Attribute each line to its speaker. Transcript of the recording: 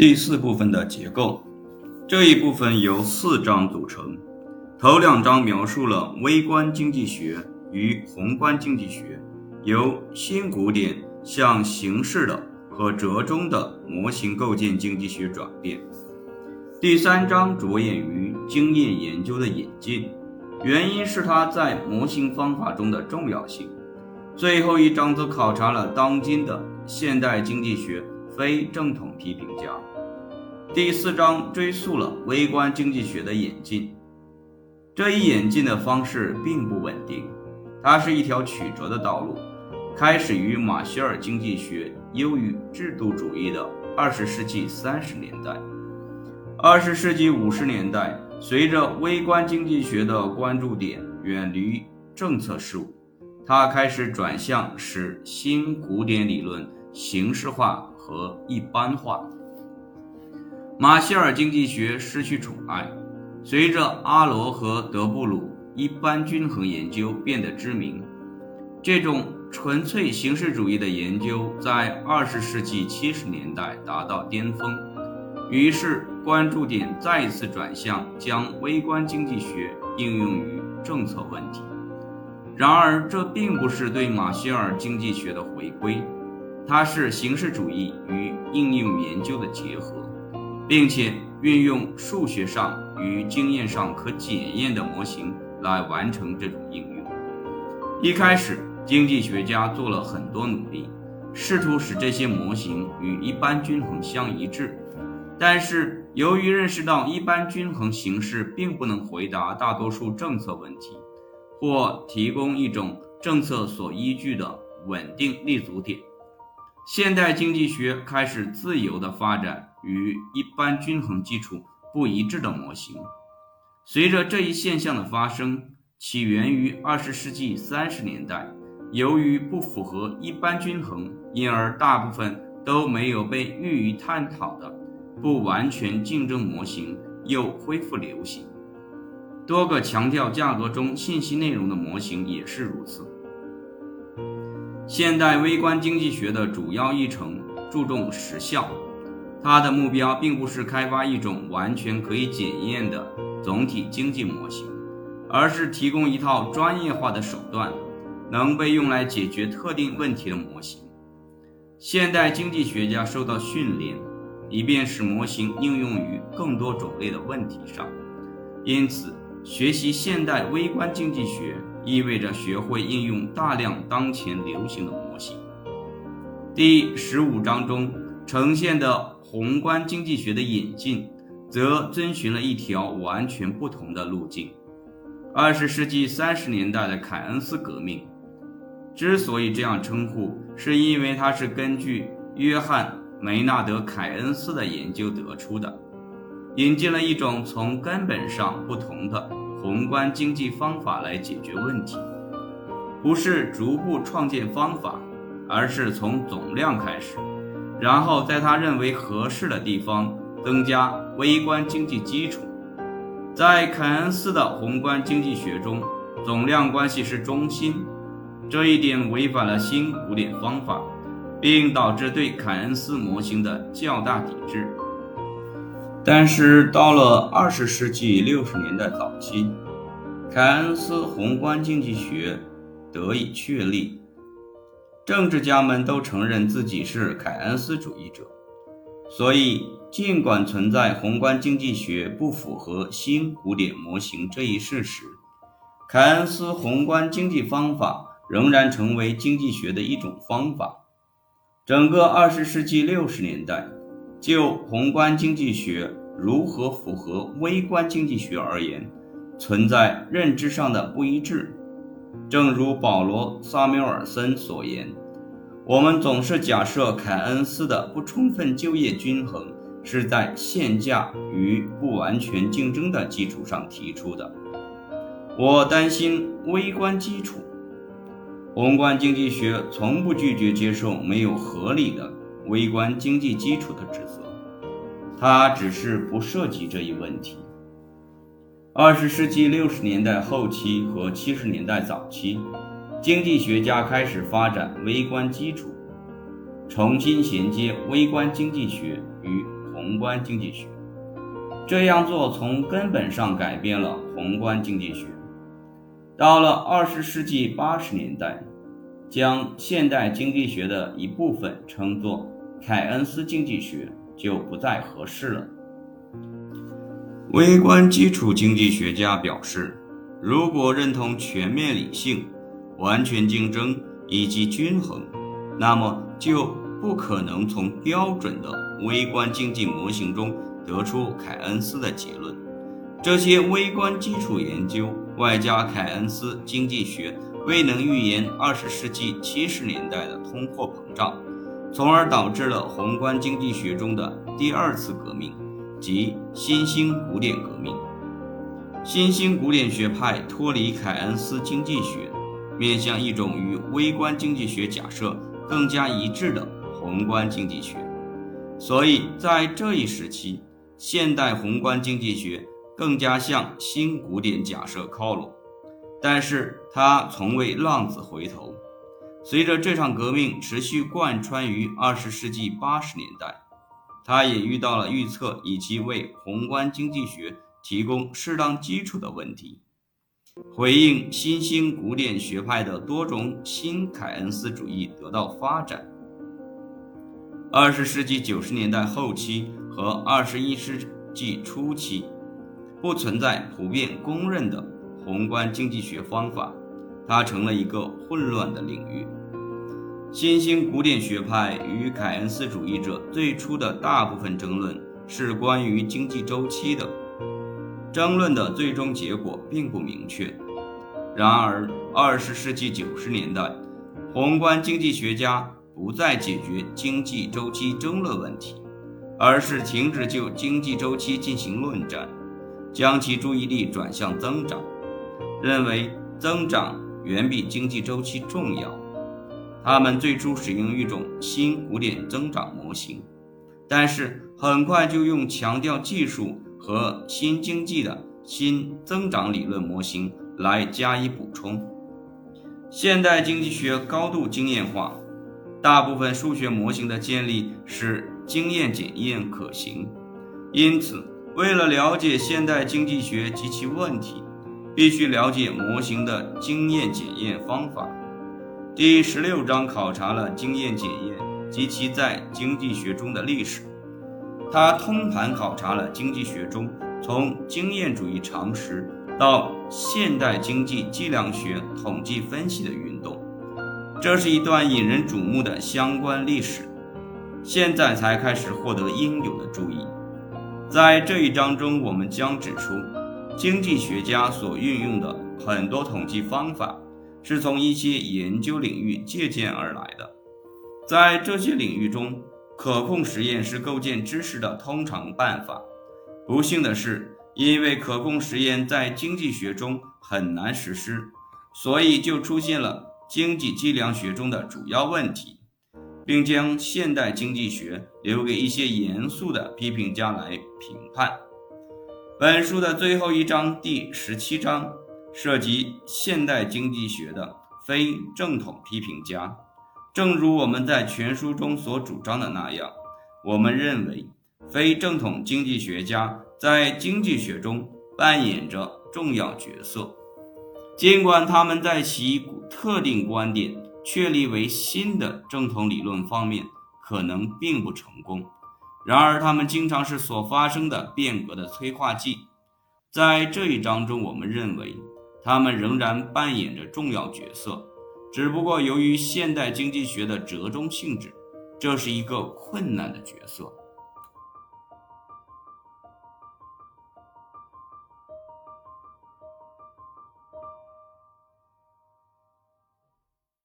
Speaker 1: 第四部分的结构，这一部分由四章组成。头两章描述了微观经济学与宏观经济学由新古典向形式的和折中的模型构建经济学转变。第三章着眼于经验研究的引进，原因是它在模型方法中的重要性。最后一章则考察了当今的现代经济学非正统批评家。第四章追溯了微观经济学的演进，这一演进的方式并不稳定，它是一条曲折的道路，开始于马歇尔经济学优于制度主义的二十世纪三十年代。二十世纪五十年代，随着微观经济学的关注点远离政策事务，它开始转向使新古典理论形式化和一般化。马歇尔经济学失去宠爱，随着阿罗和德布鲁一般均衡研究变得知名，这种纯粹形式主义的研究在二十世纪七十年代达到巅峰。于是，关注点再一次转向将微观经济学应用于政策问题。然而，这并不是对马歇尔经济学的回归，它是形式主义应用研究的结合。并且运用数学上与经验上可检验的模型来完成这种应用。一开始，经济学家做了很多努力，试图使这些模型与一般均衡相一致。但是，由于认识到一般均衡形式并不能回答大多数政策问题，或提供一种政策所依据的稳定立足点。现代经济学开始自由地发展与一般均衡基础不一致的模型。随着这一现象的发生，起源于二十世纪三十年代，由于不符合一般均衡，因而大部分都没有被予以探讨的不完全竞争模型又恢复流行。多个强调价格中信息内容的模型也是如此。现代微观经济学的主要议程注重实效，它的目标并不是开发一种完全可以检验的总体经济模型，而是提供一套专业化的手段，能被用来解决特定问题的模型。现代经济学家受到训练，以便使模型应用于更多种类的问题上，因此。学习现代微观经济学意味着学会应用大量当前流行的模型。第十五章中呈现的宏观经济学的演进，则遵循了一条完全不同的路径。二十世纪三十年代的凯恩斯革命，之所以这样称呼，是因为它是根据约翰梅纳德·凯恩斯的研究得出的。引进了一种从根本上不同的宏观经济方法来解决问题，不是逐步创建方法，而是从总量开始，然后在他认为合适的地方增加微观经济基础。在凯恩斯的宏观经济学中，总量关系是中心，这一点违反了新古典方法，并导致对凯恩斯模型的较大抵制。但是到了二十世纪六十年代早期，凯恩斯宏观经济学得以确立，政治家们都承认自己是凯恩斯主义者，所以尽管存在宏观经济学不符合新古典模型这一事实，凯恩斯宏观经济方法仍然成为经济学的一种方法。整个二十世纪六十年代。就宏观经济学如何符合微观经济学而言，存在认知上的不一致。正如保罗·萨缪尔森所言：“我们总是假设凯恩斯的不充分就业均衡是在限价与不完全竞争的基础上提出的。”我担心微观基础。宏观经济学从不拒绝接受没有合理的。微观经济基础的指责，它只是不涉及这一问题。二十世纪六十年代后期和七十年代早期，经济学家开始发展微观基础，重新衔接微观经济学与宏观经济学。这样做从根本上改变了宏观经济学。到了二十世纪八十年代，将现代经济学的一部分称作凯恩斯经济学就不再合适了。微观基础经济学家表示，如果认同全面理性、完全竞争以及均衡，那么就不可能从标准的微观经济模型中得出凯恩斯的结论。这些微观基础研究。外加凯恩斯经济学未能预言二十世纪七十年代的通货膨胀，从而导致了宏观经济学中的第二次革命，即新兴古典革命。新兴古典学派脱离凯恩斯经济学，面向一种与微观经济学假设更加一致的宏观经济学。所以在这一时期，现代宏观经济学。更加向新古典假设靠拢，但是他从未浪子回头。随着这场革命持续贯穿于二十世纪八十年代，他也遇到了预测以及为宏观经济学提供适当基础的问题。回应新兴古典学派的多种新凯恩斯主义得到发展。二十世纪九十年代后期和二十一世纪初期。不存在普遍公认的宏观经济学方法，它成了一个混乱的领域。新兴古典学派与凯恩斯主义者最初的大部分争论是关于经济周期的，争论的最终结果并不明确。然而，二十世纪九十年代，宏观经济学家不再解决经济周期争论问题，而是停止就经济周期进行论战。将其注意力转向增长，认为增长远比经济周期重要。他们最初使用一种新古典增长模型，但是很快就用强调技术和新经济的新增长理论模型来加以补充。现代经济学高度经验化，大部分数学模型的建立使经验检验可行，因此。为了了解现代经济学及其问题，必须了解模型的经验检验方法。第十六章考察了经验检验及其在经济学中的历史。它通盘考察了经济学中从经验主义常识到现代经济计量学统计分析的运动。这是一段引人瞩目的相关历史，现在才开始获得应有的注意。在这一章中，我们将指出，经济学家所运用的很多统计方法是从一些研究领域借鉴而来的。在这些领域中，可控实验是构建知识的通常办法。不幸的是，因为可控实验在经济学中很难实施，所以就出现了经济计量学中的主要问题。并将现代经济学留给一些严肃的批评家来评判。本书的最后一章，第十七章，涉及现代经济学的非正统批评家。正如我们在全书中所主张的那样，我们认为非正统经济学家在经济学中扮演着重要角色，尽管他们在其特定观点。确立为新的正统理论方面可能并不成功，然而他们经常是所发生的变革的催化剂。在这一章中，我们认为他们仍然扮演着重要角色，只不过由于现代经济学的折中性质，这是一个困难的角色。